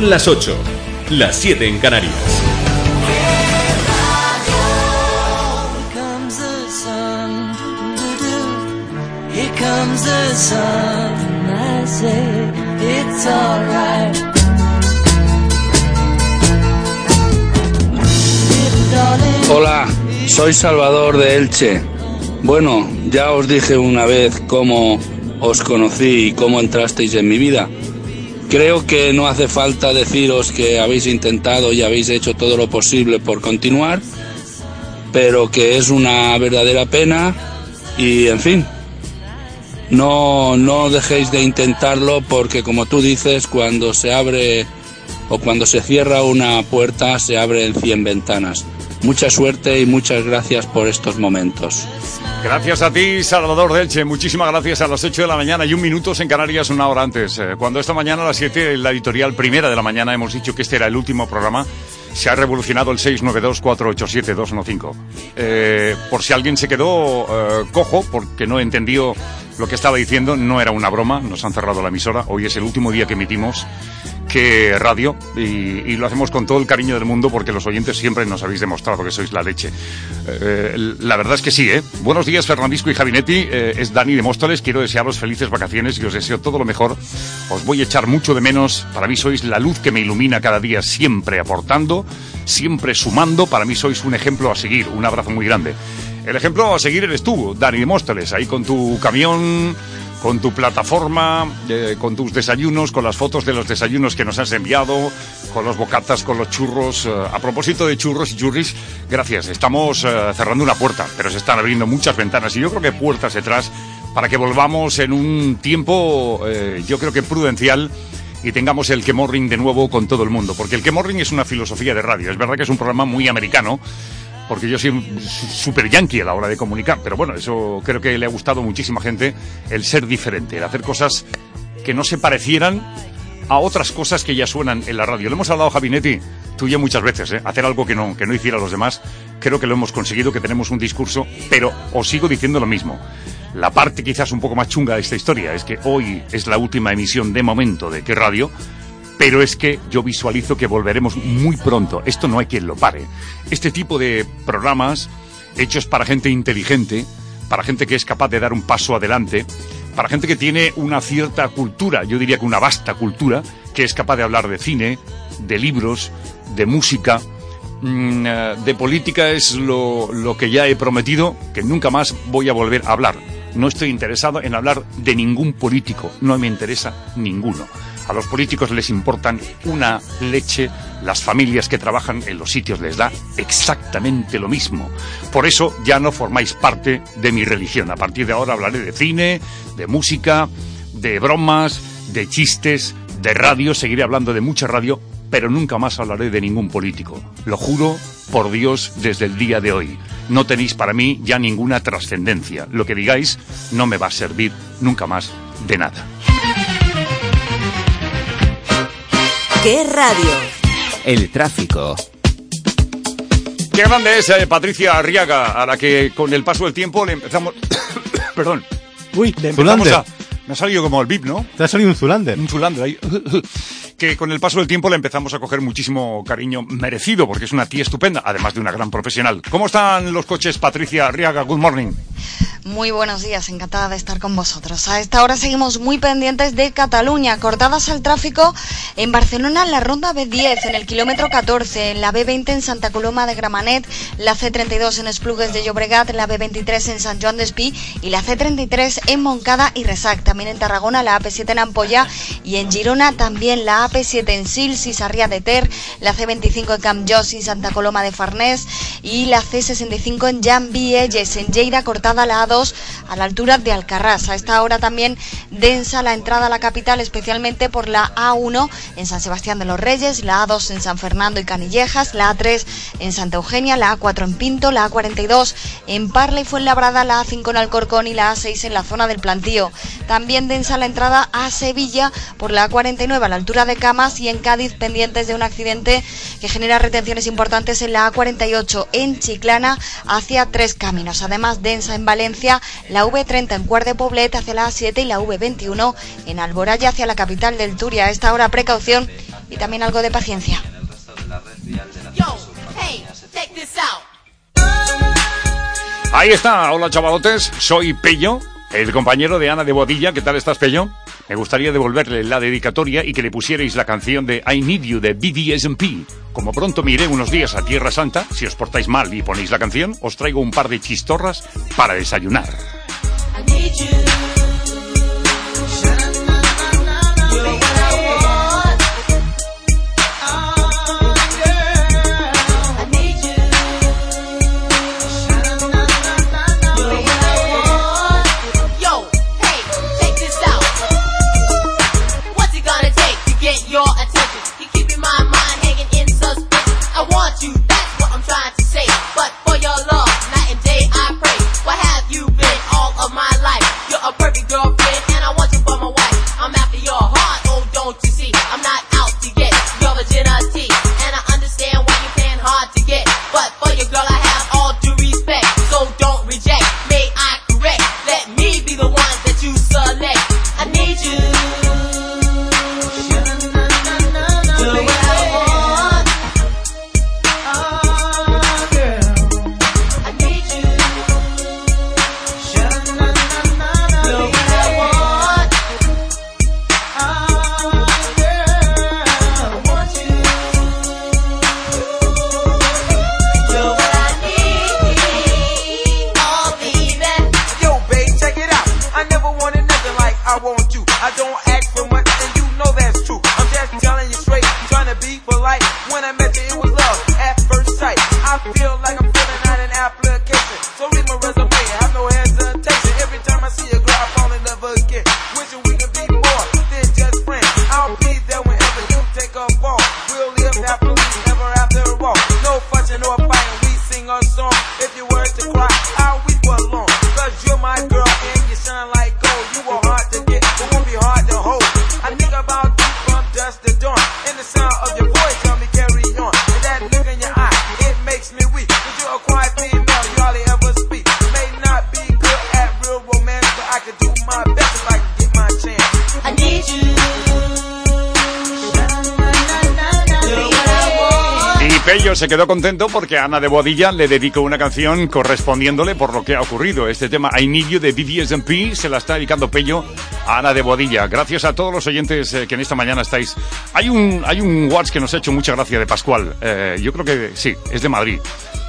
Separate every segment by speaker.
Speaker 1: Son las 8, las 7 en Canarias.
Speaker 2: Hola, soy Salvador de Elche. Bueno, ya os dije una vez cómo os conocí y cómo entrasteis en mi vida. Creo que no hace falta deciros que habéis intentado y habéis hecho todo lo posible por continuar, pero que es una verdadera pena y, en fin, no, no dejéis de intentarlo porque, como tú dices, cuando se abre o cuando se cierra una puerta, se abren 100 ventanas. Mucha suerte y muchas gracias por estos momentos.
Speaker 3: Gracias a ti, Salvador Delche. Muchísimas gracias a las 8 de la mañana y un minuto en Canarias, una hora antes. Eh, cuando esta mañana a las 7, en la editorial primera de la mañana, hemos dicho que este era el último programa, se ha revolucionado el 692-487-215. Eh, por si alguien se quedó eh, cojo porque no entendió lo que estaba diciendo, no era una broma, nos han cerrado la emisora. Hoy es el último día que emitimos que radio y, lo hacemos con todo el cariño del mundo porque los oyentes siempre nos habéis demostrado que sois la leche. Eh, la verdad es que sí, ¿eh? Buenos días, Fernandisco y Javinetti. Eh, es Dani de Móstoles. Quiero desearos felices vacaciones y os deseo todo lo mejor. Os voy a echar mucho de menos. Para mí sois la luz que me ilumina cada día, siempre aportando, siempre sumando. Para mí sois un ejemplo a seguir. Un abrazo muy grande. El ejemplo a seguir eres tú, Dani de Móstoles, ahí con tu camión con tu plataforma, eh, con tus desayunos, con las fotos de los desayunos que nos has enviado, con los bocatas, con los churros. Eh, a propósito de churros y churris, gracias. Estamos eh, cerrando una puerta, pero se están abriendo muchas ventanas y yo creo que puertas detrás para que volvamos en un tiempo, yo creo que prudencial y tengamos el Kemorring de nuevo con todo el mundo. Porque el Kemorring es una filosofía de radio. Es verdad que es un programa muy americano porque yo soy súper yankee a la hora de comunicar, pero bueno, eso creo que le ha gustado muchísima gente, el ser diferente, el hacer cosas que no se parecieran a otras cosas que ya suenan en la radio. Lo hemos hablado, Javinetti, tú ya muchas veces, ¿eh? hacer algo que no, que no hiciera los demás. Creo que lo hemos conseguido, que tenemos un discurso, pero os sigo diciendo lo mismo. La parte quizás un poco más chunga de esta historia es que hoy es la última emisión de momento de qué radio, pero es que yo visualizo que volveremos muy pronto. Esto no hay quien lo pare. Este tipo de programas hechos para gente inteligente, para gente que es capaz de dar un paso adelante, para gente que tiene una cierta cultura, yo diría que una vasta cultura, que es capaz de hablar de cine, de libros, de música, mm, eh, de política es lo, lo que ya he prometido, que nunca más voy a volver a hablar. No estoy interesado en hablar de ningún político, no me interesa ninguno. A los políticos les importan una leche, las familias que trabajan en los sitios les da exactamente lo mismo. Por eso ya no formáis parte de mi religión. A partir de ahora hablaré de cine, de música, de bromas, de chistes, de radio, seguiré hablando de mucha radio, pero nunca más hablaré de ningún político. Lo juro por Dios desde el día de hoy. No tenéis para mí ya ninguna trascendencia. Lo que digáis no me va a servir nunca más de nada.
Speaker 4: ¿Qué radio?
Speaker 1: El tráfico.
Speaker 3: Qué grande es eh, Patricia Arriaga, a la que con el paso del tiempo le empezamos... Perdón.
Speaker 5: Uy,
Speaker 3: le empezamos a... Me ha salido como el VIP, ¿no?
Speaker 5: Te ha salido un Zulander.
Speaker 3: Un Zulander ahí. que con el paso del tiempo le empezamos a coger muchísimo cariño merecido, porque es una tía estupenda, además de una gran profesional. ¿Cómo están los coches, Patricia Arriaga? Good morning.
Speaker 6: Muy buenos días, encantada de estar con vosotros. A esta hora seguimos muy pendientes de Cataluña, cortadas al tráfico en Barcelona en la ronda B10, en el kilómetro 14, en la B20 en Santa Coloma de Gramanet, la C32 en Esplugues de Llobregat, la B23 en San Joan de Espí y la C33 en Moncada y Resac. También en Tarragona la AP7 en Ampolla y en Girona también la AP7 en Sils y Sarrià de Ter, la C25 en Campjós y Santa Coloma de Farnés y la C65 en Jan Vielles, en Lleida cortada la A2 a la altura de Alcarrás. A esta hora también densa la entrada a la capital, especialmente por la A1 en San Sebastián de los Reyes, la A2 en San Fernando y Canillejas, la A3 en Santa Eugenia, la A4 en Pinto, la A42 en Parla y Fuenlabrada, la A5 en Alcorcón y la A6 en la zona del Plantío. También densa la entrada a Sevilla por la A49 a la altura de Camas y en Cádiz pendientes de un accidente que genera retenciones importantes en la A48 en Chiclana hacia Tres Caminos. Además densa en Valencia la V30 en Cuart de Poblet hacia la A7 y la V21 en Alboraya hacia la capital del Turia. A esta hora precaución y también algo de paciencia.
Speaker 3: Ahí está, hola chavalotes, soy Pello, el compañero de Ana de Bodilla. ¿Qué tal estás, Pello? Me gustaría devolverle la dedicatoria y que le pusierais la canción de I Need You de BDSMP. Como pronto me iré unos días a Tierra Santa, si os portáis mal y ponéis la canción, os traigo un par de chistorras para desayunar. the sound of your voice. I'm se quedó contento porque Ana de Bodilla le dedicó una canción correspondiéndole por lo que ha ocurrido. Este tema, I Need You de BDSMP, se la está dedicando Pello a Ana de Bodilla. Gracias a todos los oyentes eh, que en esta mañana estáis. Hay un, hay un WhatsApp que nos ha hecho mucha gracia de Pascual. Eh, yo creo que sí, es de Madrid.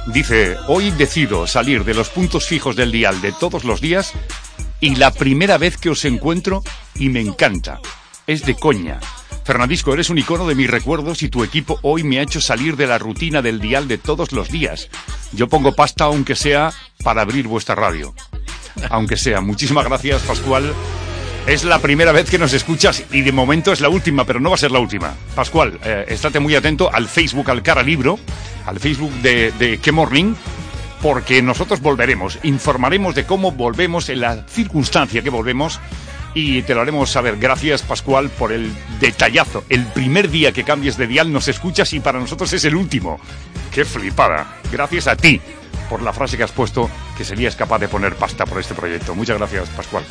Speaker 3: Dice, hoy decido salir de los puntos fijos del dial de todos los días y la primera vez que os encuentro y me encanta. Es de coña. Fernandisco, eres un icono de mis recuerdos y tu equipo hoy me ha hecho salir de la rutina del dial de todos los días. Yo pongo pasta aunque sea para abrir vuestra radio. Aunque sea. Muchísimas gracias, Pascual. Es la primera vez que nos escuchas y de momento es la última, pero no va a ser la última. Pascual, eh, estate muy atento al Facebook, al Cara Libro, al Facebook de, de Que Morning, porque nosotros volveremos, informaremos de cómo volvemos, en la circunstancia que volvemos y te lo haremos saber. Gracias, Pascual, por el detallazo. El primer día que cambies de dial nos escuchas y para nosotros es el último. ¡Qué flipada! Gracias a ti por la frase que has puesto que serías capaz de poner pasta por este proyecto. Muchas gracias, Pascual.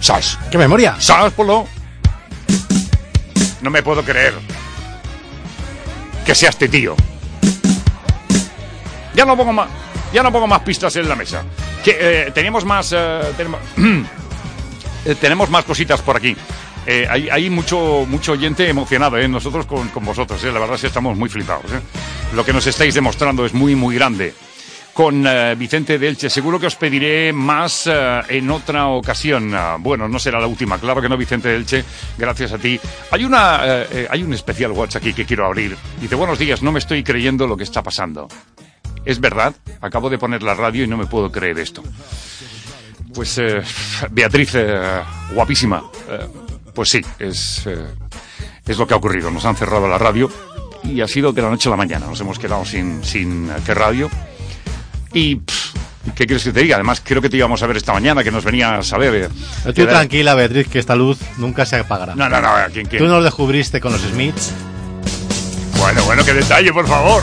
Speaker 3: ¡Sas!
Speaker 5: ¡Qué memoria!
Speaker 3: ¡Sas, Polo! No me puedo creer que sea este tío. Ya no pongo más, ya no pongo más pistas en la mesa. Que eh, teníamos más. Eh, tenemos, Eh, tenemos más cositas por aquí. Eh, hay, mucho, mucho oyente emocionado, ¿eh? nosotros con, vosotros, ¿eh? la verdad es que estamos muy flipados. Lo que nos estáis demostrando es muy, muy grande. Con Vicente Delche, seguro que os pediré más en otra ocasión. Ah, bueno, no será la última, claro que no, Vicente Delche, gracias a ti. Hay, una, hay un especial WhatsApp aquí que quiero abrir. Dice, buenos días, no me estoy creyendo lo que está pasando. Es verdad, acabo de poner la radio y no me puedo creer esto. Pues eh, Beatriz, eh, guapísima. Eh, pues sí, es, es lo que ha ocurrido. Nos han cerrado la radio y ha sido de la noche a la mañana. Nos hemos quedado sin, sin radio. Y, ¿qué quieres que te diga? Además, creo que te íbamos a ver esta mañana, que nos venías a ver.
Speaker 5: Estoy tranquila, Beatriz, que esta luz nunca se apagará.
Speaker 3: No, no, no. ¿quién, quién?
Speaker 5: Tú nos descubriste con los Smiths.
Speaker 3: Bueno, bueno, qué detalle, por favor.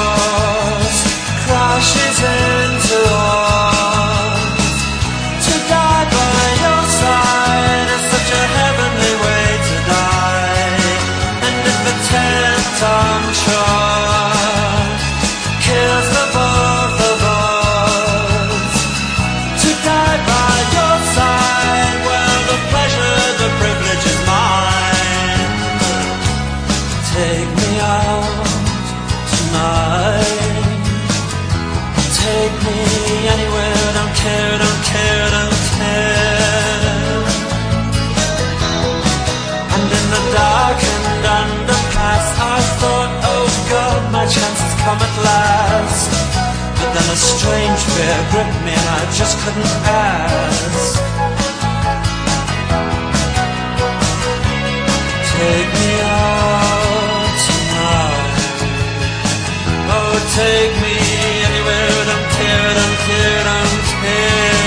Speaker 7: 是真自我 fear gripped me and I just couldn't ask. Take me out tonight. Oh, take me anywhere, don't care, don't care, don't care.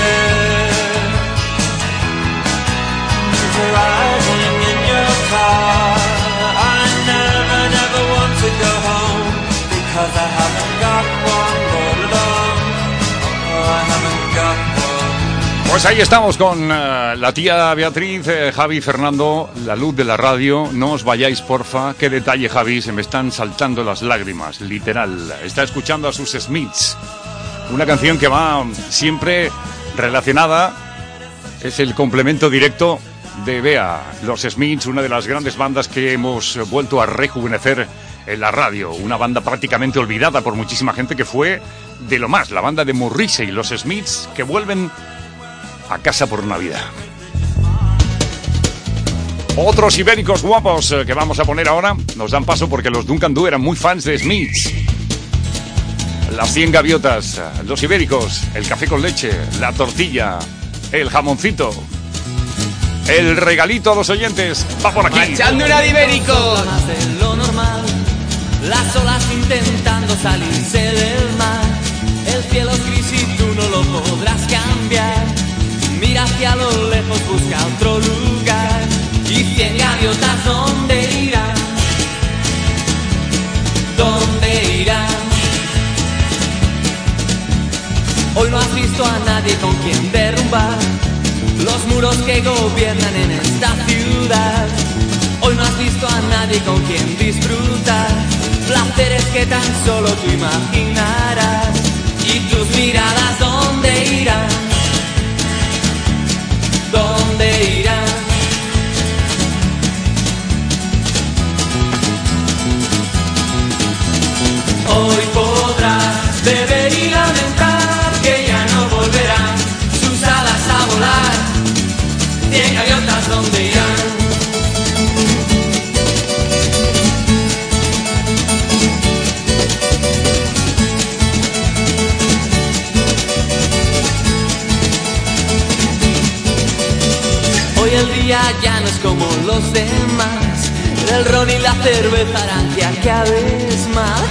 Speaker 7: Driving in your car, I never, never want to go home because I haven't got one.
Speaker 3: Pues ahí estamos con eh, la tía Beatriz, eh, Javi, Fernando, la luz de la radio. No os vayáis, porfa. Qué detalle, Javi, se me están saltando las lágrimas, literal. Está escuchando a sus Smiths. Una canción que va siempre relacionada, es el complemento directo de Bea. Los Smiths, una de las grandes bandas que hemos vuelto a rejuvenecer en la radio. Una banda prácticamente olvidada por muchísima gente que fue de lo más, la banda de Morrissey, los Smiths, que vuelven a casa por Navidad. Otros ibéricos guapos eh, que vamos a poner ahora nos dan paso porque los Duncan Du eran muy fans de Smiths. Las 100 gaviotas, eh, los ibéricos, el café con leche, la tortilla, el jamoncito, el regalito a los oyentes. Va por aquí.
Speaker 8: Marchando una de ibéricos.
Speaker 9: más de lo normal. Las olas intentando salirse del mar. El cielo es gris y tú no lo podrás cambiar. Mira hacia lo lejos, busca otro lugar. Y cien gaviotas, ¿dónde irán? ¿Dónde irán? Hoy no has visto a nadie con quien derrumbar los muros que gobiernan en esta ciudad. Hoy no has visto a nadie con quien disfrutar placeres que tan solo tú imaginarás. Y tus miradas, ¿dónde irán? ¿Dónde irán? Hoy los demás. El ron y la cerveza harán que acabes mal.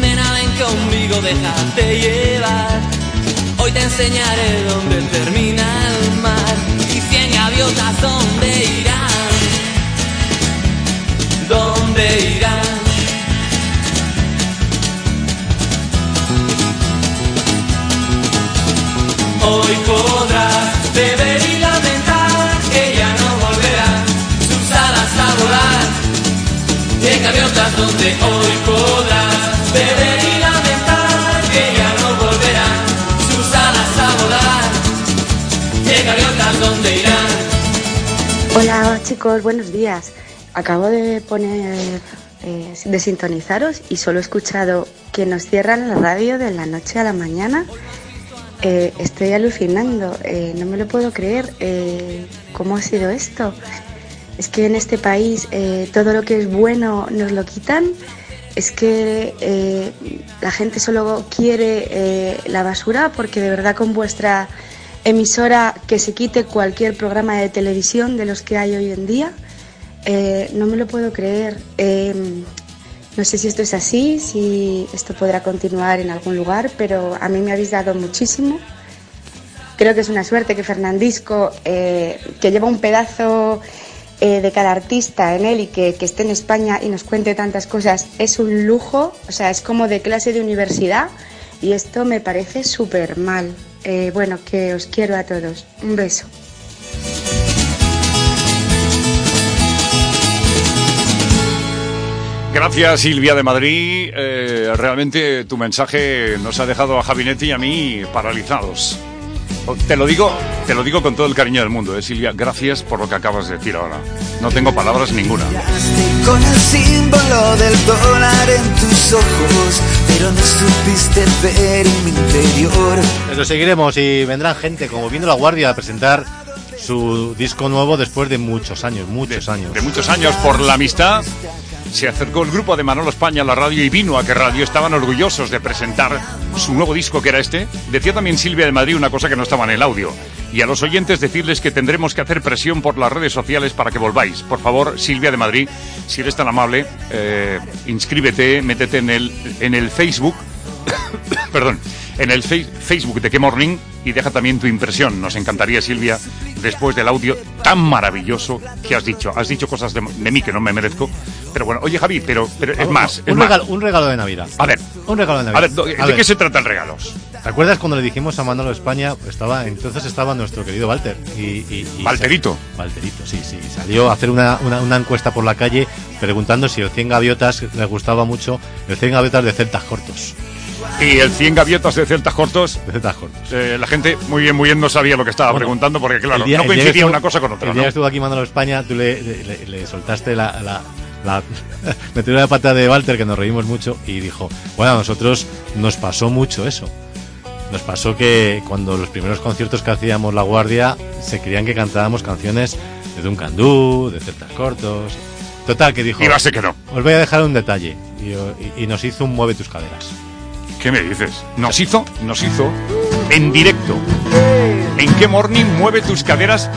Speaker 9: Nena, ven conmigo, déjate llevar. Hoy te enseñaré dónde termina el mar. Y cien gaviotas, ¿dónde irán? ¿Dónde irán? Hoy podrás beber Gaviotas donde hoy podrás beber y lamentar que ya no volverán sus alas a volar. Gaviotas donde irán.
Speaker 10: Hola chicos, buenos días. Acabo de poner, eh, de sintonizaros y solo he escuchado que nos cierran la radio de la noche a la mañana. Eh, estoy alucinando, eh, no me lo puedo creer. Eh, ¿cómo ha sido esto? Es que en este país eh, todo lo que es bueno nos lo quitan. Es que eh, la gente solo quiere eh, la basura porque de verdad con vuestra emisora que se quite cualquier programa de televisión de los que hay hoy en día. No me lo puedo creer. No sé si esto es así, si esto podrá continuar en algún lugar, pero a mí me habéis dado muchísimo. Creo que es una suerte que Fernandisco, que lleva un pedazo eh, de cada artista en él y que, esté en España y nos cuente tantas cosas, es un lujo, o sea, es como de clase de universidad y esto me parece súper mal. Eh, bueno, que os quiero a todos. Un beso.
Speaker 3: Gracias Silvia de Madrid. Eh, realmente tu mensaje nos ha dejado a Javinetti y a mí paralizados. Te lo digo, te lo digo con todo el cariño del mundo, eh, Silvia. Gracias por lo que acabas de decir ahora. No tengo palabras ninguna.
Speaker 11: Con el símbolo del dólar en tus ojos, pero no supiste ver en mi interior.
Speaker 5: Lo seguiremos y vendrán gente como viendo la guardia a presentar su disco nuevo después de muchos años, muchos años.
Speaker 3: De muchos años por la amistad. Se acercó el grupo de Manolo España a la radio y vino a que radio estaban orgullosos de presentar su nuevo disco que era este. Decía también Silvia de Madrid una cosa que no estaba en el audio. Y a los oyentes decirles que tendremos que hacer presión por las redes sociales para que volváis. Por favor, Silvia de Madrid, si eres tan amable, eh, inscríbete, métete en el, en el Facebook, perdón, en el Facebook de Que Morning y deja también tu impresión. Nos encantaría, Silvia, después del audio tan maravilloso que has dicho. Has dicho cosas de mí que no me merezco. Pero bueno, oye Javi, pero, pero es más, es
Speaker 5: un,
Speaker 3: más.
Speaker 5: regalo, un regalo de Navidad.
Speaker 3: A ver,
Speaker 5: Un regalo de
Speaker 3: a
Speaker 5: Navidad.
Speaker 3: ver, ¿de,
Speaker 5: A ver,
Speaker 3: qué se tratan regalos?
Speaker 5: ¿Te acuerdas cuando le dijimos a Manolo España? Estaba, entonces estaba nuestro querido Walter. Y, y- y
Speaker 3: Walterito.
Speaker 5: sa- Walterito, sí, sí. Salió a hacer una, una, una encuesta por la calle preguntando si el 100 gaviotas les gustaba mucho. El 100 gaviotas de celtas cortos.
Speaker 3: Y el 100 gaviotas de Celtas Cortos.
Speaker 5: De celtas cortos.
Speaker 3: eh, la gente muy bien, muy bien no sabía lo que estaba preguntando porque, claro,
Speaker 5: día-
Speaker 3: no coincidía
Speaker 5: estuvo-
Speaker 3: una cosa con otra.
Speaker 5: El día
Speaker 3: ¿no?
Speaker 5: que estuvo aquí Manolo España, tú le, le- le soltaste la, la, la metida de pata de Walter, que nos reímos mucho, y dijo, bueno, a nosotros nos pasó mucho eso. Nos pasó que cuando los primeros conciertos que hacíamos La Guardia, se querían que cantábamos canciones de Duncan Du, de celtas cortos. Total, que dijo...
Speaker 3: Y va a ser que no.
Speaker 5: Os voy a dejar un detalle. Y, y- y nos hizo un Mueve tus caderas.
Speaker 3: ¿Qué me dices? Nos hizo, nos hizo en directo. ¿En qué morning mueve tus caderas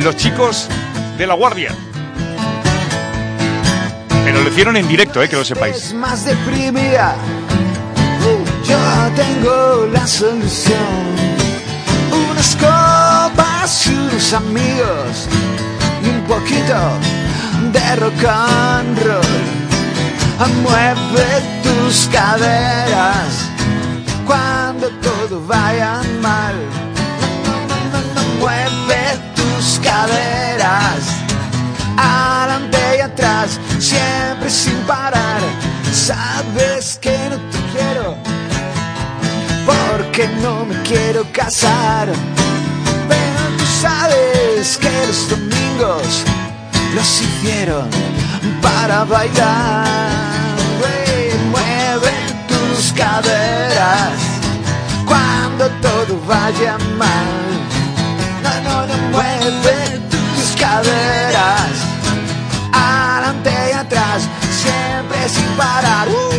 Speaker 3: los chicos de la guardia? Pero lo hicieron en directo, eh, que lo sepáis.
Speaker 11: Es más deprimida. Yo tengo la solución. Unas copas, unos amigos y un poquito de rock and roll. Mueve tus caderas cuando todo vaya mal. Mueve tus caderas siempre sin parar. Sabes que no te quiero, porque no me quiero casar. Pero tú sabes que los domingos los hicieron para bailar. Mueve tus caderas cuando todo vaya mal. No, no, no, mueve tus caderas siempre sin parar. ¡Uh,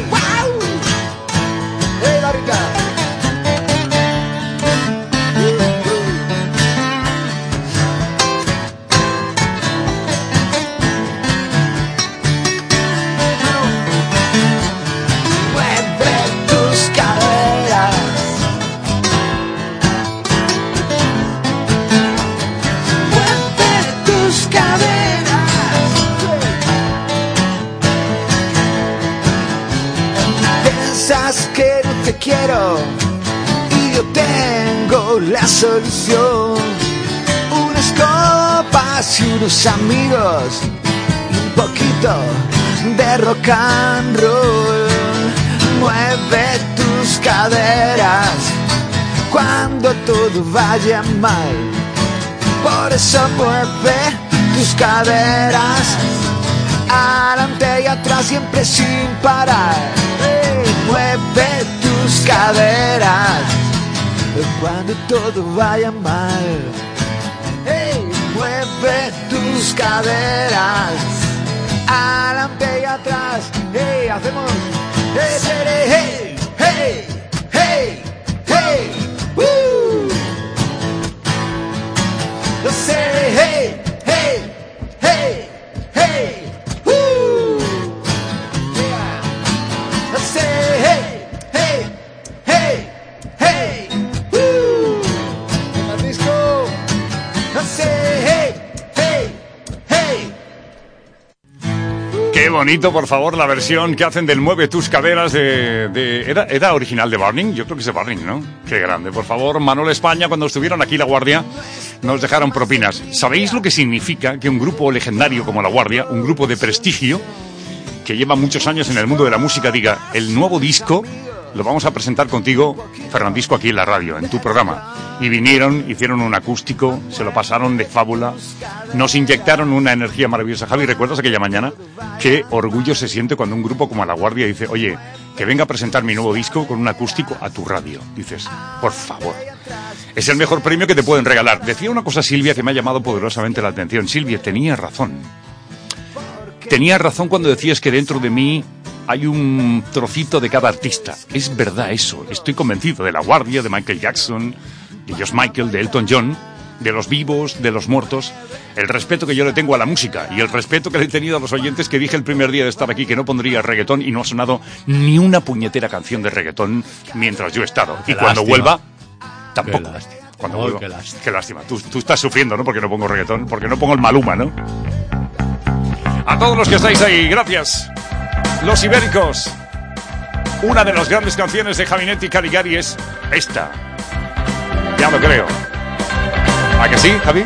Speaker 11: la solución. Unas copas y unos amigos y un poquito de rock and roll. Mueve tus caderas cuando todo vaya mal. Por eso mueve tus caderas adelante y atrás siempre sin parar. Mueve tus caderas cuando todo vaya mal. Ey, mueve tus caderas. Adelante y atrás. Hey, hacemos. Hey, seré, hey, hey, hey, hey. Woo. Hey,
Speaker 3: bonito, por favor, la versión que hacen del Mueve tus caderas de... ¿era, ¿Era original de Burning? Yo creo que es de Burning, ¿no? Qué grande. Por favor, Manuel España, cuando estuvieron aquí La Guardia, nos dejaron propinas. ¿Sabéis lo que significa que un grupo legendario como La Guardia, un grupo de prestigio, que lleva muchos años en el mundo de la música, diga, el nuevo disco lo vamos a presentar contigo, Fernandisco, aquí en la radio, en tu programa. Y vinieron, hicieron un acústico, se lo pasaron de fábula, nos inyectaron una energía maravillosa. Javi, ¿recuerdas aquella mañana? Qué orgullo se siente cuando un grupo como La Guardia dice, oye, que venga a presentar mi nuevo disco con un acústico a tu radio. Dices, por favor. Es el mejor premio que te pueden regalar. Decía una cosa Silvia que me ha llamado poderosamente la atención. Silvia, tenía razón. Tenías razón cuando decías que dentro de mí hay un trocito de cada artista. Es verdad eso. Estoy convencido de La Guardia, de Michael Jackson, de Josh Michael, de Elton John, de los vivos, de los muertos. El respeto que yo le tengo a la música y el respeto que le he tenido a los oyentes que dije el primer día de estar aquí que no pondría reggaetón y no ha sonado ni una puñetera canción de reggaetón mientras yo he estado.
Speaker 5: Qué
Speaker 3: y cuando
Speaker 5: lástima.
Speaker 3: vuelva, tampoco.
Speaker 5: Qué lástima.
Speaker 3: Cuando
Speaker 5: Ay,
Speaker 3: vuelva.
Speaker 5: qué lástima.
Speaker 3: Qué lástima. Tú, tú estás sufriendo, ¿no? Porque no pongo reggaetón, porque no pongo el maluma, ¿no? A todos los que estáis ahí, gracias. Los Ibéricos. Una de las grandes canciones de Javinetti Caligari es esta. Ya lo creo. ¿A que sí, Javi?
Speaker 12: y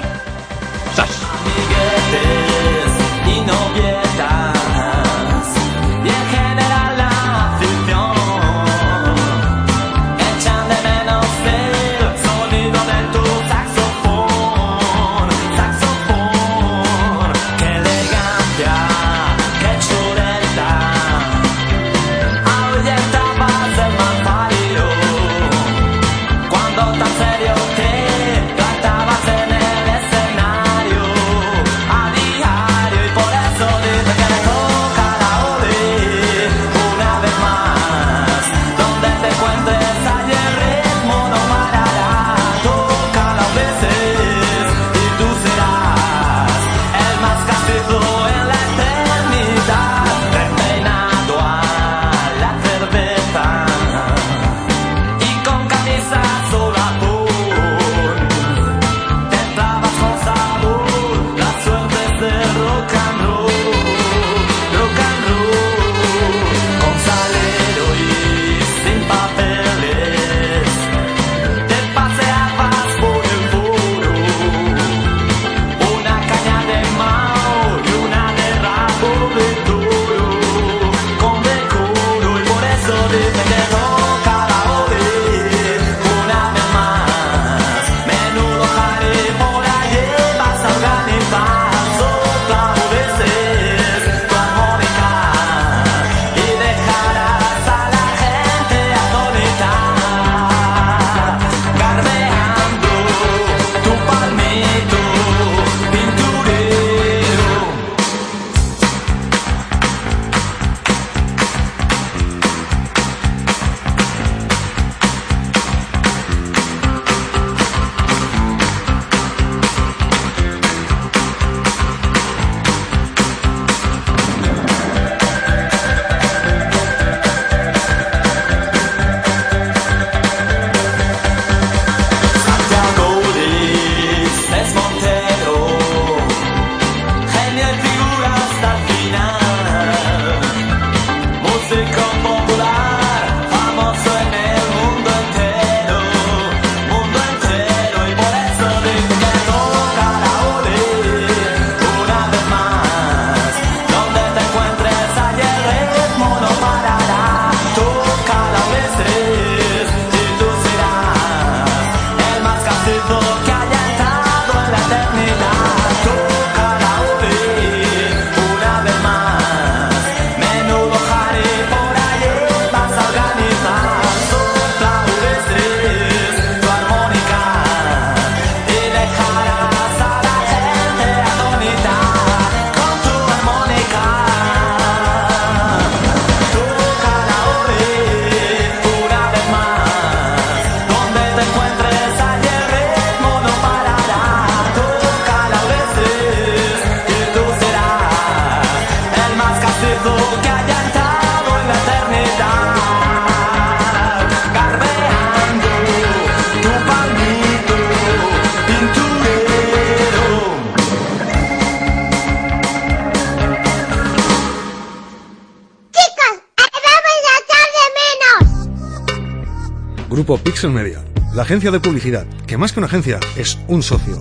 Speaker 13: agencia de publicidad, que más que una agencia es un socio.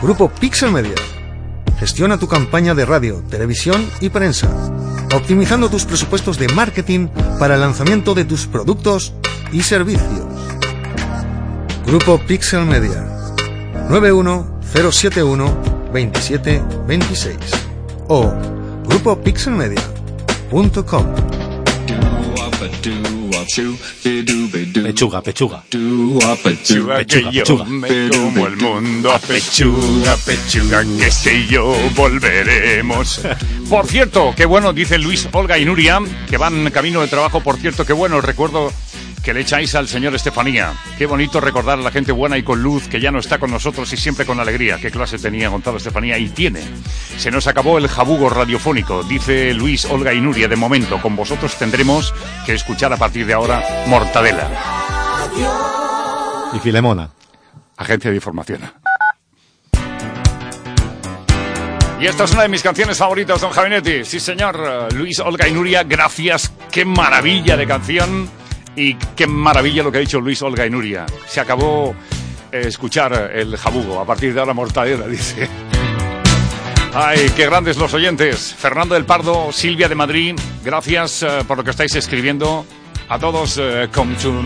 Speaker 13: Grupo Pixel Media. Gestiona tu campaña de radio, televisión y prensa, optimizando tus presupuestos de marketing para el lanzamiento de tus productos y servicios. Grupo Pixel Media 91071 2726 o grupopixelmedia.com
Speaker 5: Pechuga, pechuga.
Speaker 3: Pechuga, que
Speaker 5: Pechuga,
Speaker 3: yo
Speaker 5: pechuga.
Speaker 3: me como el mundo a pechuga, pechuga, que sé yo volveremos. Por cierto, qué bueno, dice Luis, Olga y Nuria, que van camino de trabajo. Por cierto, qué bueno, recuerdo que le echáis al señor Estefanía. Qué bonito recordar a la gente buena y con luz que ya no está con nosotros y siempre con alegría. Qué clase tenía Gonzalo Estefanía y tiene. Se nos acabó el jabugo radiofónico, dice Luis, Olga y Nuria. De momento, con vosotros tendremos que escuchar a partir de ahora Mortadela.
Speaker 5: Y Filemona.
Speaker 3: Agencia de Información. Y esta es una de mis canciones favoritas, don Javinetti. Sí, señor. Luis, Olga y Nuria, gracias. Qué maravilla de canción. Y qué maravilla lo que ha dicho Luis, Olga y Nuria. Se acabó eh, escuchar el jabugo. A partir de ahora, mortadela, dice. Ay, qué grandes los oyentes. Fernando del Pardo, Silvia de Madrid, gracias eh, por lo que estáis escribiendo. A todos, eh, come to.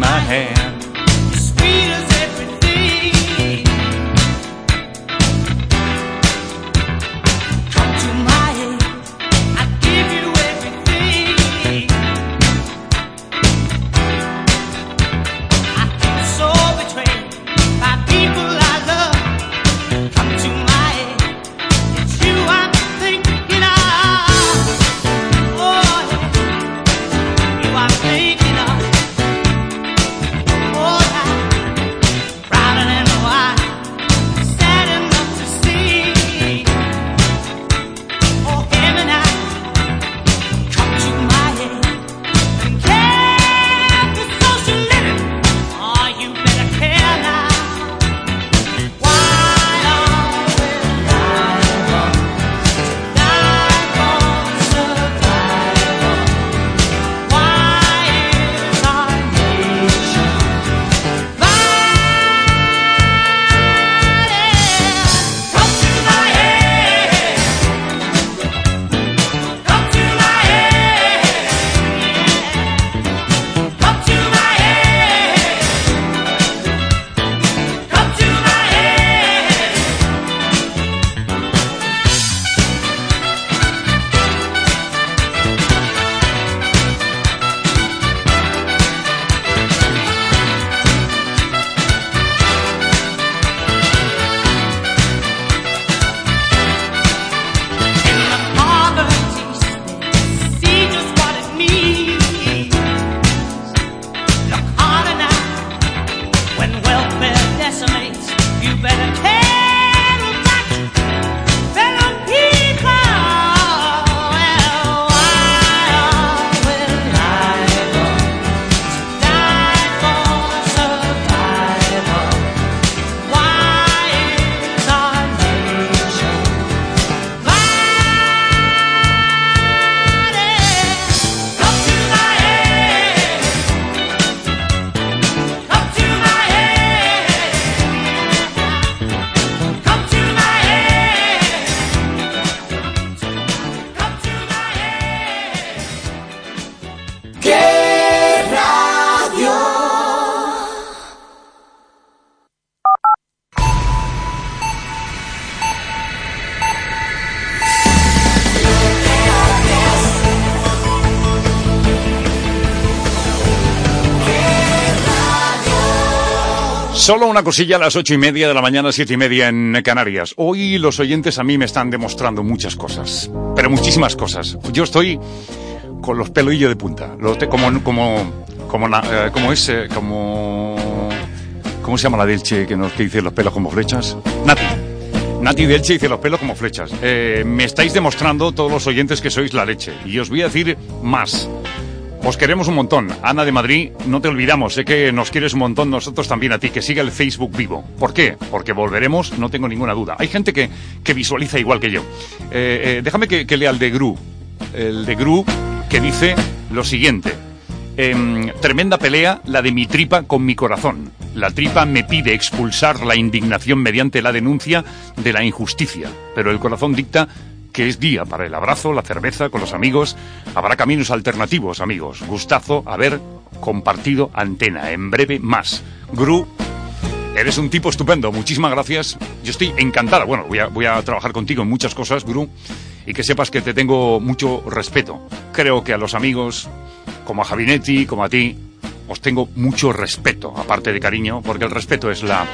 Speaker 3: Solo una cosilla a las ocho y media de la mañana, siete y media en Canarias. Hoy los oyentes a mí me están demostrando muchas cosas, pero muchísimas cosas. Yo estoy con los pelillos de punta. Lo te- como, como, como, eh, como es, eh, como, ¿cómo se llama la delche que nos que dice los pelos como flechas? Nati. Nati Delche dice los pelos como flechas. Eh, me estáis demostrando todos los oyentes que sois la leche. Y os voy a decir más. Os queremos un montón. Ana de Madrid, no te olvidamos, sé que nos quieres un montón nosotros también a ti, que siga el Facebook vivo. ¿Por qué? Porque volveremos, no tengo ninguna duda. Hay gente que, que visualiza igual que yo. Eh, eh, déjame que, lea el de Gru. El de Gru que dice lo siguiente. Em, tremenda pelea la de mi tripa con mi corazón. La tripa me pide expulsar la indignación mediante la denuncia de la injusticia, pero el corazón dicta que es día para el abrazo, la cerveza con los amigos. Habrá caminos alternativos, amigos. Gustazo haber compartido antena. En breve más. Gru, eres un tipo estupendo. Muchísimas gracias. Yo estoy encantada. Bueno, voy a, trabajar contigo en muchas cosas, Gru. Y que sepas que te tengo mucho respeto. Creo que a los amigos, como a Javinetti, como a ti, os tengo mucho respeto, aparte de cariño, porque el respeto es la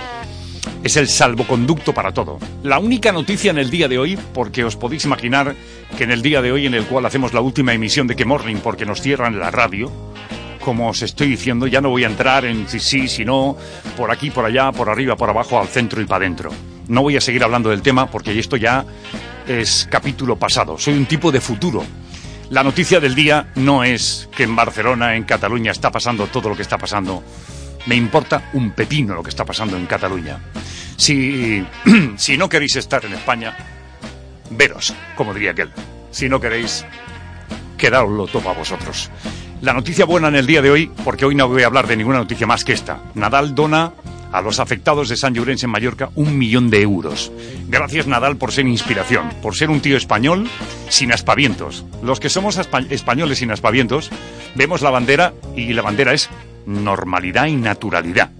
Speaker 3: es el salvoconducto para todo. La única noticia en el día de hoy, porque os podéis imaginar que en el día de hoy en el cual hacemos la última emisión de Que Morning porque nos cierran la radio, como os estoy diciendo, ya no voy a entrar en si sí, si no, por aquí, por allá, por arriba, por abajo, al centro y para adentro. No voy a seguir hablando del tema porque esto ya es capítulo pasado. Soy un tipo de futuro. La noticia del día no es que en Barcelona, en Cataluña, está pasando todo lo que está pasando. Me importa un pepino lo que está pasando en Cataluña. Si, si no queréis estar en España, veros, como diría aquel. Si no queréis, quedaoslo todo a vosotros. La noticia buena en el día de hoy, porque hoy no voy a hablar de ninguna noticia más que esta. Nadal dona a los afectados de San Llorenç en Mallorca un millón de euros. Gracias Nadal por ser inspiración, por ser un tío español sin aspavientos. Los que somos espa- españoles sin aspavientos vemos la bandera y la bandera es normalidad y naturalidad.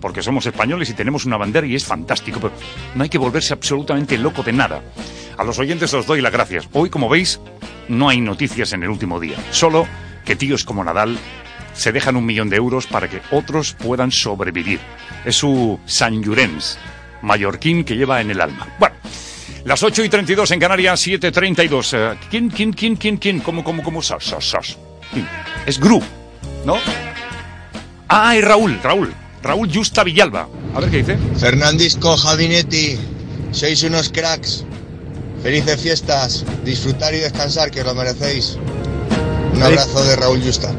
Speaker 3: Porque somos españoles y tenemos una bandera y es fantástico, pero no hay que volverse absolutamente loco de nada. A los oyentes os doy las gracias. Hoy, como veis, no hay noticias en el último día. Solo que tíos como Nadal se dejan un millón de euros para que otros puedan sobrevivir. Es su San Llorenç, mallorquín que lleva en el alma. Bueno, las 8 y 32 en Canarias, 7.32. Eh, ¿Quién, quién, quién, quién, quién? ¿Cómo, cómo, cómo? Sas, sas, sas. ¿Quién? Es Gru, ¿no? Ah, es Raúl, Raúl. Raúl Justa Villalba. A ver qué dice.
Speaker 14: Fernandisco, Javinetti, sois unos cracks. Felices fiestas, disfrutar y descansar, que os lo merecéis. Un
Speaker 5: Feliz-
Speaker 14: abrazo de Raúl Justa.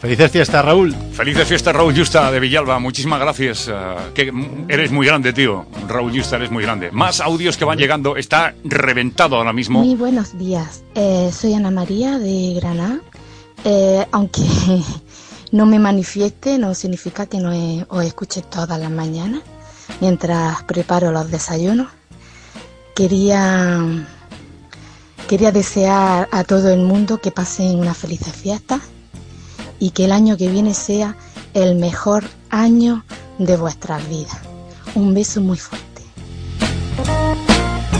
Speaker 5: Felices fiestas, Raúl.
Speaker 3: Felices fiestas, Raúl Justa de Villalba. Muchísimas gracias. eh, que eres muy grande, tío. Raúl Justa, eres muy grande. Más audios que van llegando. Está reventado ahora mismo.
Speaker 15: Muy buenos días. Eh, soy Ana María de Granada. Eh, aunque no me manifieste, no significa que no os escuche todas las mañanas mientras preparo los desayunos. Quería, quería desear a todo el mundo que pasen unas felices fiestas y que el año que viene sea el mejor año de vuestras vidas. Un beso muy fuerte.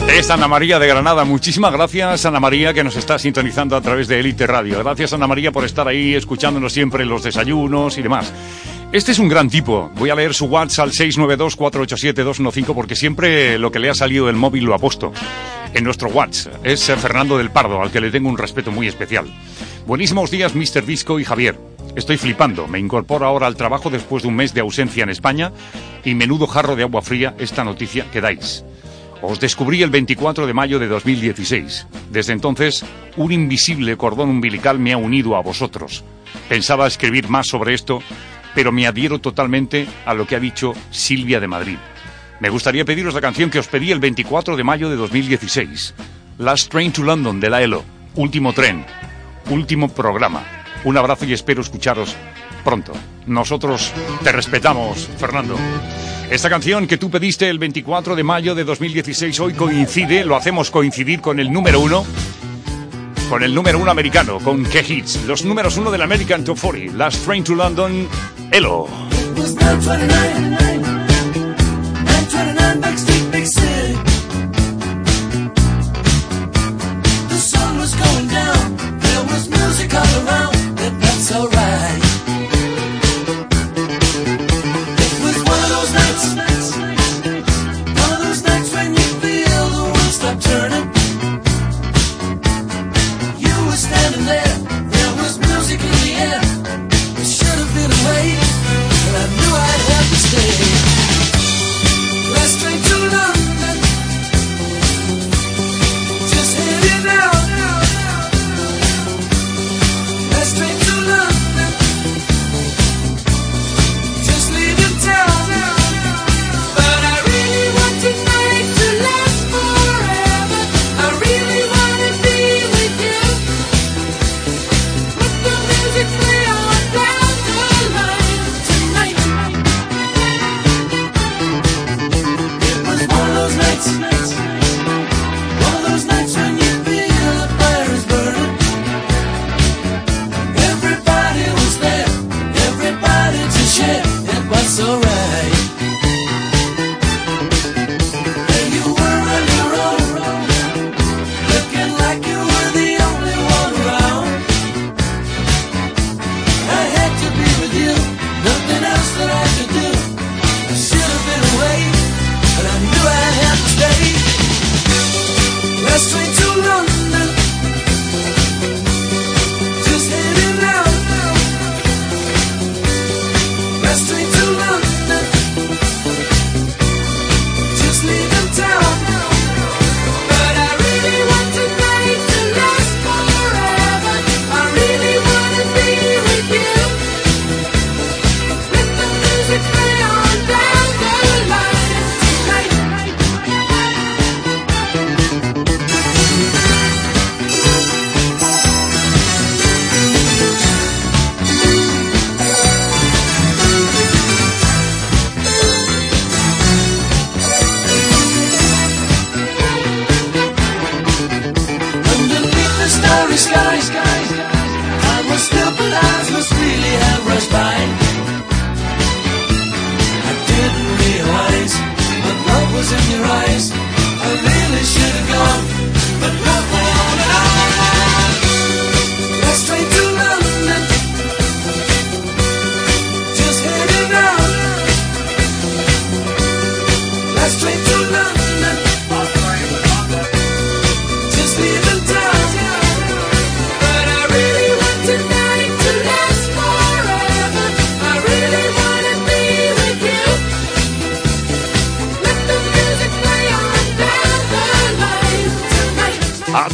Speaker 3: Es Ana María de Granada. Muchísimas gracias, Ana María, que nos está sintonizando a través de Elite Radio. Gracias, Ana María, por estar ahí escuchándonos siempre los desayunos y demás. Este es un gran tipo. Voy a leer su WhatsApp al 692-487-215 porque siempre lo que le ha salido del móvil lo ha puesto. En nuestro WhatsApp es Fernando del Pardo, al que le tengo un respeto muy especial. Buenísimos días, Mr. Disco y Javier. Estoy flipando. Me incorporo ahora al trabajo después de un mes de ausencia en España y menudo jarro de agua fría esta noticia que dais. Os descubrí el 24 de mayo de 2016. Desde entonces, un invisible cordón umbilical me ha unido a vosotros. Pensaba escribir más sobre esto, pero me adhiero totalmente a lo que ha dicho Silvia de Madrid. Me gustaría pediros la canción que os pedí el 24 de mayo de 2016. Last Train to London de la ELO. Último tren. Último programa. Un abrazo y espero escucharos pronto. Nosotros te respetamos, Fernando. Esta canción que tú pediste el 24 de mayo de 2016 hoy coincide, lo hacemos coincidir con el número uno, con el número uno americano, con qué hits, los números uno del American Top 40, Last Train to London, Elo.
Speaker 7: It was 929, 929 Backstreet Big City. The sun was going down, there was music all.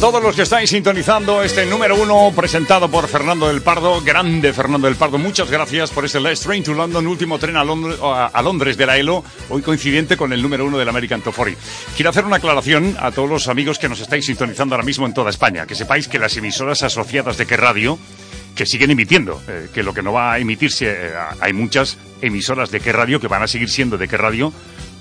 Speaker 3: Todos los que estáis sintonizando este número uno presentado por Fernando del Pardo, grande Fernando del Pardo, muchas gracias por este Last Train to London, último tren a Londres, a- a Londres de la ELO, hoy coincidente con el número uno del American Top 40. Quiero hacer una aclaración a todos los amigos que nos estáis sintonizando ahora mismo en toda España, que sepáis que las emisoras asociadas de qué radio que siguen emitiendo, eh, que lo que no va a emitirse, eh, hay muchas emisoras de qué radio que van a seguir siendo de qué radio,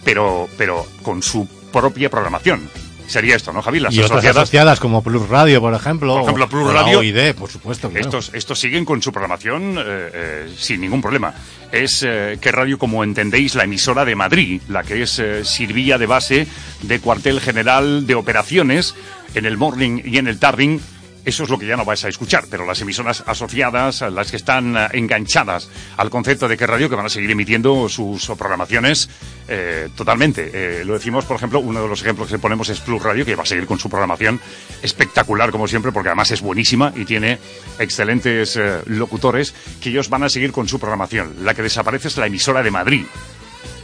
Speaker 3: pero, pero con su propia programación. Sería esto, ¿no, Javi? Las
Speaker 5: y otras
Speaker 3: asociadas
Speaker 5: como Plus Radio, por ejemplo.
Speaker 3: Por ejemplo, Plus
Speaker 5: o
Speaker 3: Radio.
Speaker 5: OID, por supuesto. claro.
Speaker 3: Estos, estos siguen con su programación eh, eh, sin ningún problema. Es eh, que radio, como entendéis, la emisora de Madrid, la que es eh, sirvía de base de cuartel general de operaciones en el morning y en el tarding. Eso es lo que ya no vais a escuchar, pero las emisoras asociadas, las que están eh, enganchadas al concepto de que radio, que van a seguir emitiendo sus programaciones eh, totalmente. Eh, lo decimos, por ejemplo, uno de los ejemplos que ponemos es Plus Radio, que va a seguir con su programación espectacular, como siempre, porque además es buenísima y tiene excelentes eh, locutores que ellos van a seguir con su programación. La que desaparece es la emisora de Madrid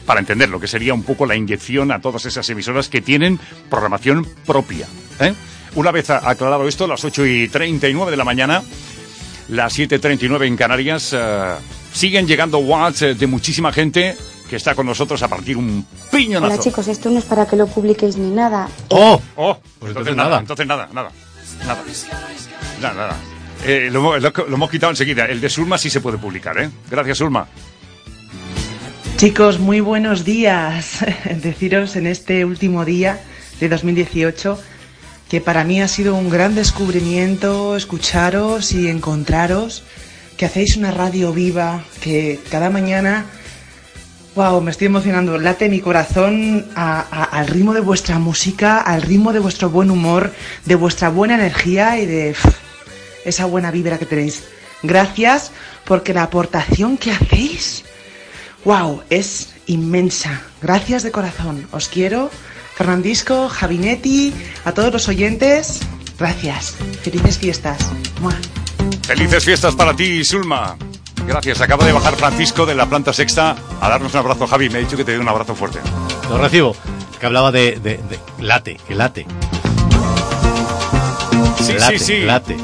Speaker 3: para entender lo que sería un poco la inyección a todas esas emisoras que tienen programación propia. Una vez aclarado esto, las 8 y 39 de la mañana, las 7.39 en Canarias, eh, siguen llegando WhatsApp de muchísima gente que está con nosotros a partir un piñonazo.
Speaker 10: Hola chicos, esto no es para que lo publiquéis ni nada.
Speaker 3: ¡Oh! ¡Oh! Pues entonces
Speaker 5: entonces
Speaker 3: nada,
Speaker 5: nada.
Speaker 3: entonces nada, nada. Nada. Nada, nada. Eh, lo, hemos- lo- lo hemos quitado enseguida. El de Sulma sí se puede publicar, ¿eh? Gracias, Sulma.
Speaker 16: Chicos, muy buenos días. Deciros en este último día de 2018 que para mí ha sido un gran descubrimiento escucharos y encontraros, que hacéis una radio viva, que cada mañana, wow, me estoy emocionando, late mi corazón al ritmo de vuestra música, al ritmo de vuestro buen humor, de vuestra buena energía y de esa buena vibra que tenéis. Gracias porque la aportación que hacéis ¡Wow! Es inmensa. Gracias de corazón. Os quiero. Fernandisco, Javinetti, a todos los oyentes, gracias. Felices fiestas. ¡Mua!
Speaker 3: Felices fiestas para ti, Sulma. Gracias. Acaba de bajar Francisco de la planta sexta a darnos un abrazo. Javi, me ha dicho que te dé un abrazo fuerte.
Speaker 5: Lo recibo. Que hablaba de, de- de late, que late.
Speaker 3: Sí,
Speaker 5: late,
Speaker 3: sí, sí.
Speaker 5: Late.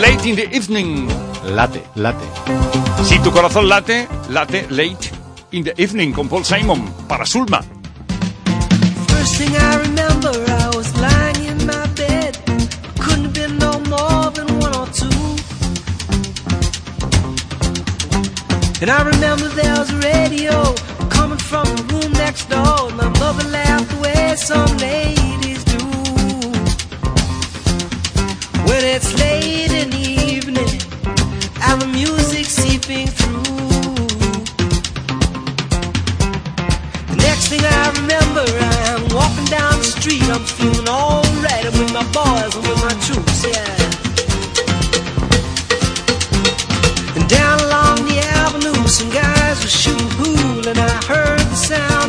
Speaker 3: Late in the evening.
Speaker 5: Late, late.
Speaker 3: Si tu corazón late, late late in the evening con Paul Simon para Sulma.
Speaker 17: First thing I remember, I was lying in my bed. Couldn't have been no more than one or two. And I remember there was a radio coming from the room next door. My mother laughed the way some ladies do. When it's late in the evening and the music seeping through. Street. I'm feeling alright. I'm with my boys, I'm with my troops, yeah. And down along the avenue, some guys were shooting pool, and I heard the sound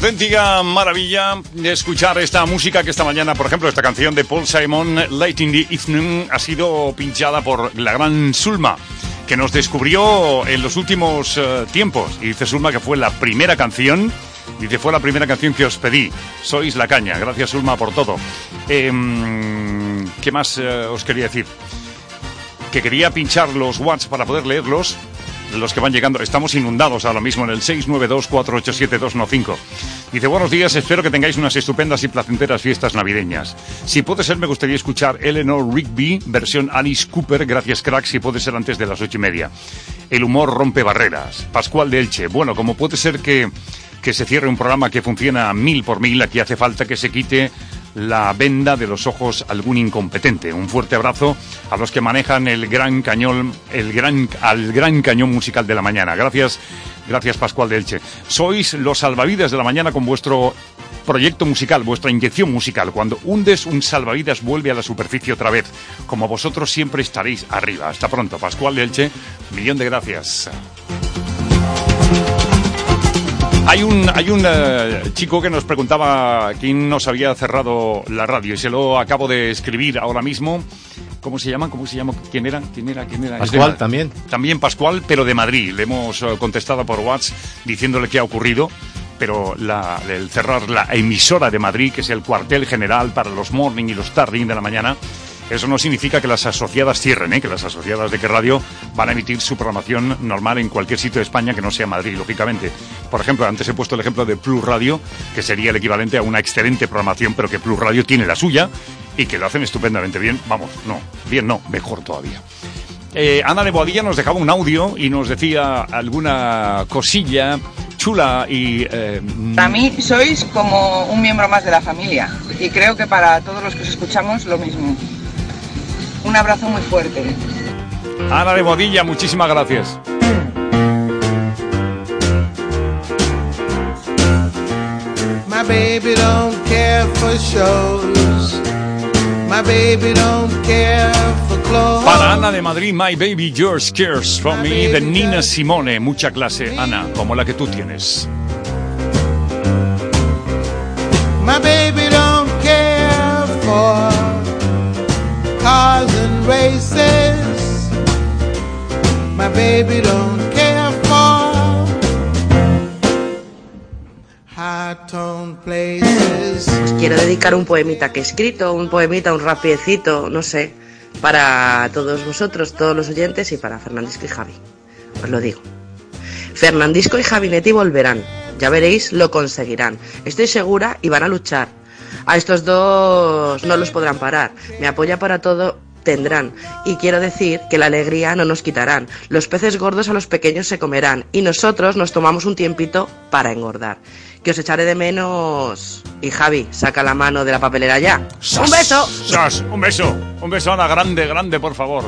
Speaker 3: auténtica maravilla de escuchar esta música que esta mañana, por ejemplo, esta canción de Paul Simon, Late in the Evening, ha sido pinchada por la gran Sulma, que nos descubrió en los últimos eh, tiempos. Y dice Sulma que fue la primera canción, dice fue la primera canción que os pedí. Sois la caña. Gracias Sulma por todo. Em, ¿Qué más eh, os quería decir? Que quería pinchar los watts para poder leerlos los que van llegando. Estamos inundados ahora mismo en el 692-487-215. Dice, buenos días, espero que tengáis unas estupendas y placenteras fiestas navideñas. Si puede ser, me gustaría escuchar Eleanor Rigby, versión Alice Cooper, gracias crack, si puede ser antes de las ocho y media. El humor rompe barreras. Pascual de Elche. Bueno, como puede ser que, que se cierre un programa que funciona mil por mil, aquí hace falta que se quite la venda de los ojos algún incompetente. Un fuerte abrazo a los que manejan el gran cañón, el gran, al gran cañón musical de la mañana. Gracias, gracias Pascual de Elche. Sois los salvavidas de la mañana con vuestro proyecto musical, vuestra inyección musical. Cuando hundes un salvavidas vuelve a la superficie otra vez. Como vosotros siempre estaréis arriba. Hasta pronto, Pascual de Elche. Millón de gracias. Hay un, hay un eh, chico que nos preguntaba quién nos había cerrado la radio y se lo acabo de escribir ahora mismo. ¿Cómo se llama? ¿Cómo se llama? ¿Quién era? ¿Quién era? ¿Quién era? De
Speaker 5: Pascual también.
Speaker 3: También Pascual, pero de Madrid. Le hemos eh, contestado por WhatsApp diciéndole qué ha ocurrido. Pero la- el cerrar la emisora de Madrid, que es el cuartel general para los morning y los tarding de la mañana, eso no significa que las asociadas cierren, ¿eh? que las asociadas de qué radio van a emitir su programación normal en cualquier sitio de España que no sea Madrid, lógicamente. Por ejemplo, antes he puesto el ejemplo de Plus Radio, que sería el equivalente a una excelente programación, pero que Plus Radio tiene la suya y que lo hacen estupendamente bien. Vamos, no, bien no, mejor todavía. Eh, Ana de Boadilla nos dejaba un audio y nos decía alguna cosilla chula y... eh,
Speaker 8: Para mí sois como un miembro más de la familia y creo que para todos los que os escuchamos lo mismo. Un abrazo muy fuerte.
Speaker 3: Ana de Boadilla, muchísimas gracias.
Speaker 18: My baby don't care for shows. My baby don't care for clothes.
Speaker 3: Para Ana de Madrid, My Baby Yours Cares for Me, de Nina Simone. Mucha clase, Ana, como la que tú tienes.
Speaker 18: My baby don't care for cars
Speaker 19: quiero dedicar un poemita que he escrito, un poemita, un rapiecito, no sé, para todos vosotros, todos los oyentes y para Fernandisco y Javi. Os lo digo. Fernandisco y Javinetti volverán. Ya veréis, lo conseguirán. Estoy segura y van a luchar. A estos dos no los podrán parar. Me apoya para todo tendrán. Y quiero decir que la alegría no nos quitarán. Los peces gordos a los pequeños se comerán. Y nosotros nos tomamos un tiempito para engordar. Que os echaré de menos. Y Javi, saca la mano de la papelera ya. ¡Un beso!
Speaker 3: Un beso. Un beso, Ana, grande, grande, por favor.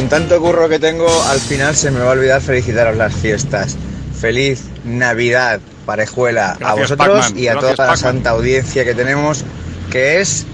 Speaker 20: Con tanto curro que tengo, al final se me va a olvidar felicitaros las fiestas. Feliz Navidad, parejuela, a vosotros y a
Speaker 3: Gracias,
Speaker 20: toda la santa audiencia que tenemos, que es...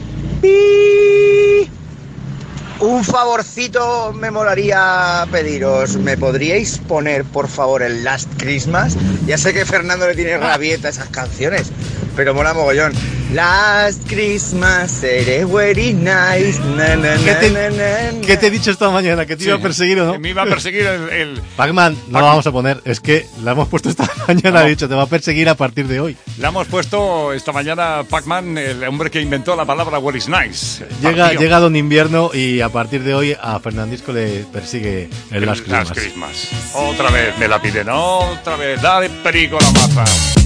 Speaker 20: Un favorcito me molaría pediros. ¿Me podríais poner, por favor, el Last Christmas? Ya sé que Fernando le tiene rabieta a esas canciones, pero mola mogollón. Last Christmas, seré very nice. Na, na,
Speaker 5: ¿Qué te-
Speaker 20: na, na,
Speaker 5: ¿Qué te he dicho esta mañana? ¿Que te iba a
Speaker 3: Sí.
Speaker 5: perseguir o no?
Speaker 3: Me iba a perseguir el... el-
Speaker 5: Pac-Man, no lo vamos a poner. Es que la hemos puesto esta mañana.
Speaker 3: No.
Speaker 5: He dicho, te va a perseguir a partir de hoy.
Speaker 3: Le hemos puesto esta mañana Pac-Man, el hombre que inventó la palabra What is nice.
Speaker 5: Llega,
Speaker 3: Partió.
Speaker 5: llega Don Invierno y a partir de hoy a Fernandisco le persigue el
Speaker 3: El
Speaker 5: Last
Speaker 3: Last
Speaker 5: Christmas.
Speaker 3: Christmas. Otra vez me la piden, otra vez. Dale perico la maza.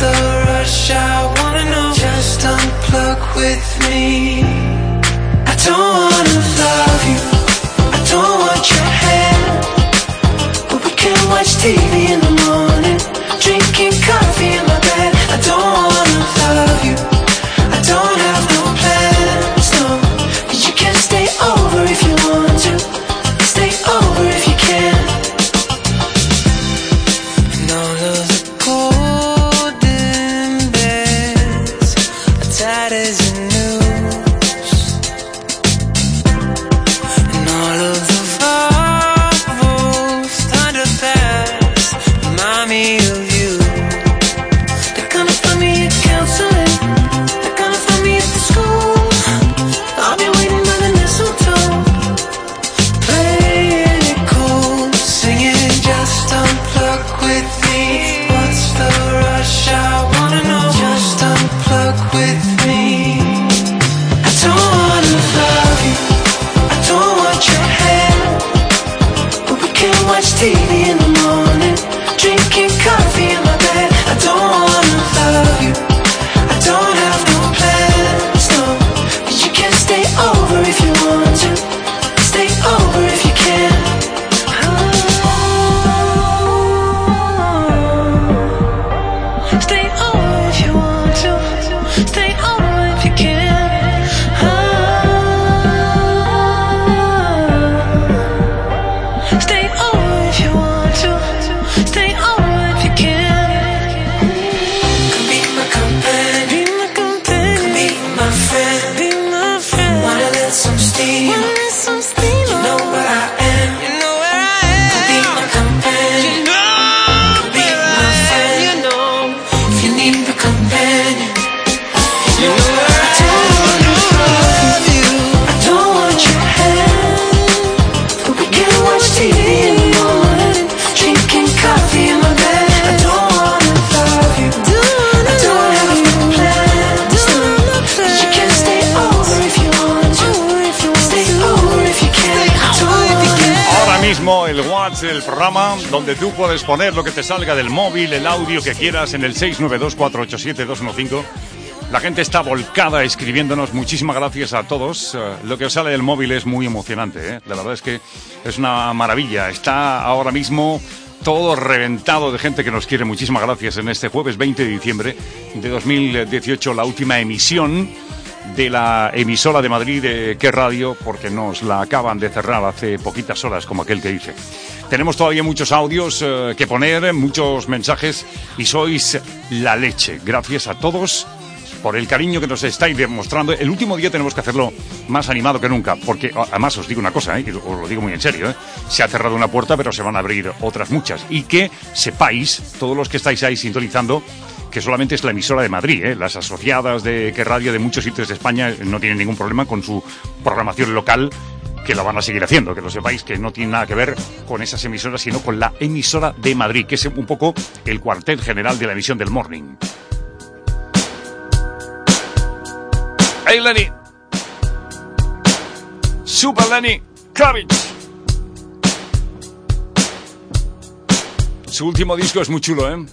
Speaker 7: the rush? I wanna know. Just unplug with me. I don't wanna love you. I don't want your hand. But we can watch TV in the
Speaker 3: puedes poner lo que te salga del móvil, el audio que quieras en el 692-487-215. La gente está volcada escribiéndonos. Muchísimas gracias a todos. Eh, lo que os sale del móvil es muy emocionante. ¿eh? La verdad es que es una maravilla. Está ahora mismo todo reventado de gente que nos quiere. Muchísimas gracias en este jueves 20 de diciembre de 2018, la última emisión de la emisora de Madrid de Qué Radio, porque nos la acaban de cerrar hace poquitas horas, como aquel que dice. Tenemos todavía muchos audios eh, que poner, muchos mensajes y sois la leche. Gracias a todos por el cariño que nos estáis demostrando. El último día tenemos que hacerlo más animado que nunca, porque además os digo una cosa, eh, y os lo digo muy en serio, eh, se ha cerrado una puerta, pero se van a abrir otras muchas. Y que sepáis, todos los que estáis ahí sintonizando,
Speaker 11: que solamente es la emisora de Madrid, las asociadas de que radio de muchos sitios de España no tienen ningún problema con su programación local que la van a seguir haciendo, que lo sepáis, que no tiene nada que ver con esas emisoras, sino con la emisora de Madrid, que es un poco el cuartel general de la emisión del Morning. Hey Lenny. Super Lenny Kravitz. Su último disco es muy chulo, ¿eh?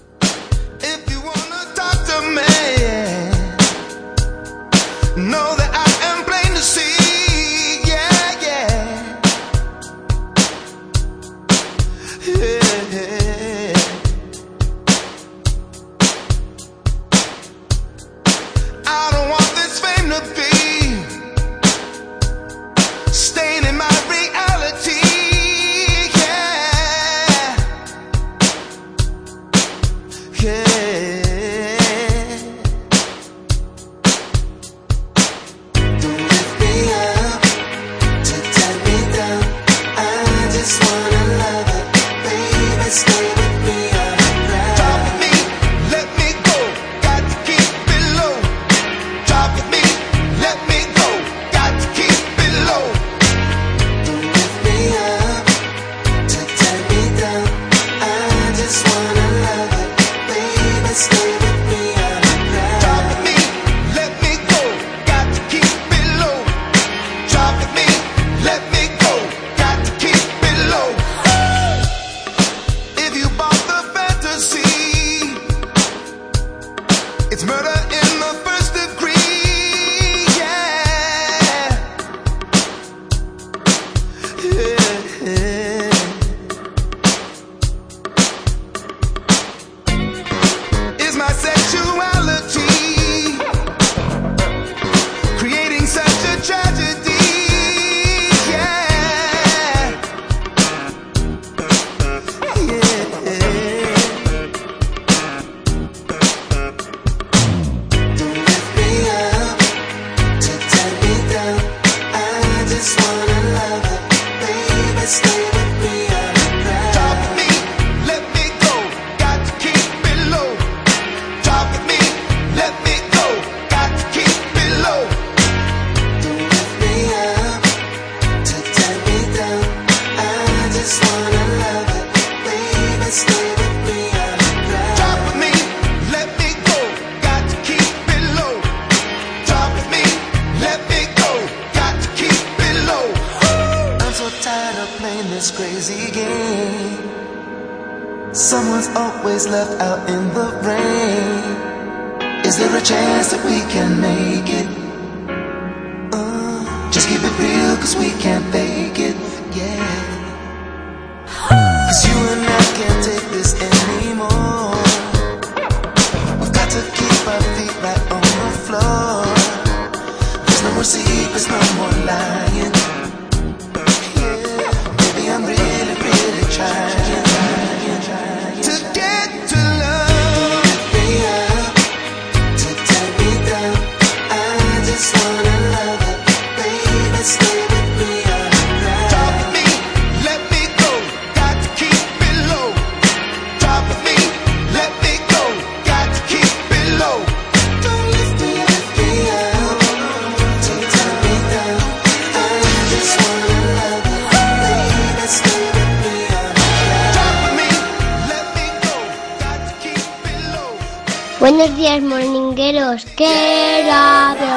Speaker 21: días, morningueros. ¡Qué
Speaker 3: labio!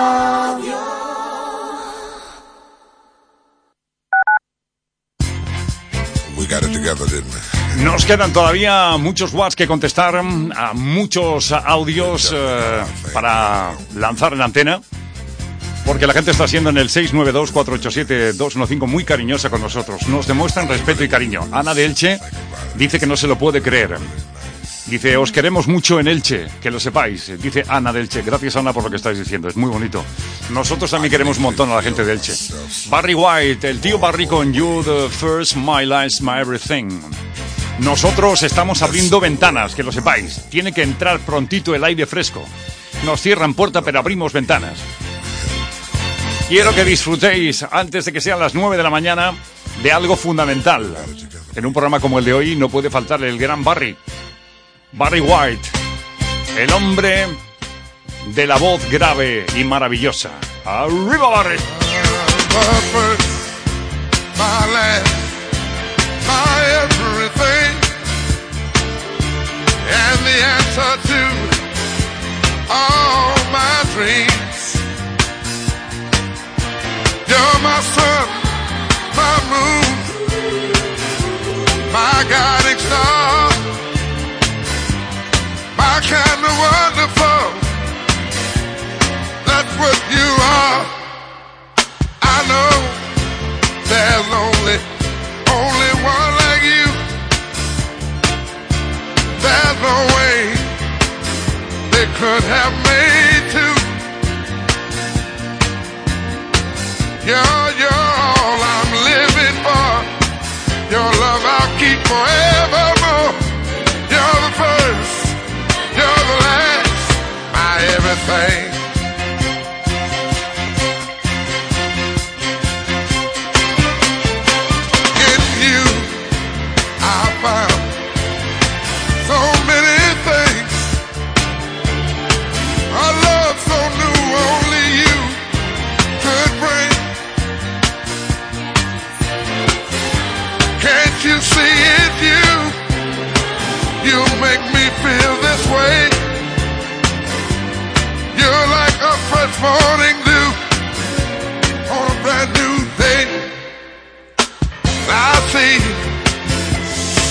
Speaker 11: Nos quedan todavía muchos watts que contestar, a muchos audios eh, para lanzar la antena. Porque la gente está siendo en el 692-487-215 muy cariñosa con nosotros. Nos demuestran respeto y cariño. Ana de Elche dice que no se lo puede creer. Dice, os queremos mucho en Elche, que lo sepáis. Dice Ana de Elche, gracias Ana por lo que estáis diciendo, es muy bonito. Nosotros también queremos un montón a la gente de Elche. Barry White, el tío Barry con You, The First, My Life, My Everything. Nosotros estamos abriendo ventanas, que lo sepáis. Tiene que entrar prontito el aire fresco. Nos cierran puerta, pero abrimos ventanas. Quiero que disfrutéis antes de que sean las 9 de la mañana de algo fundamental. En un programa como el de hoy no puede faltar el gran Barry, Barry White,
Speaker 3: el hombre de la voz grave y maravillosa. ¡Arriba, Barry!
Speaker 22: My have made to. Yeah.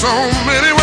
Speaker 22: so many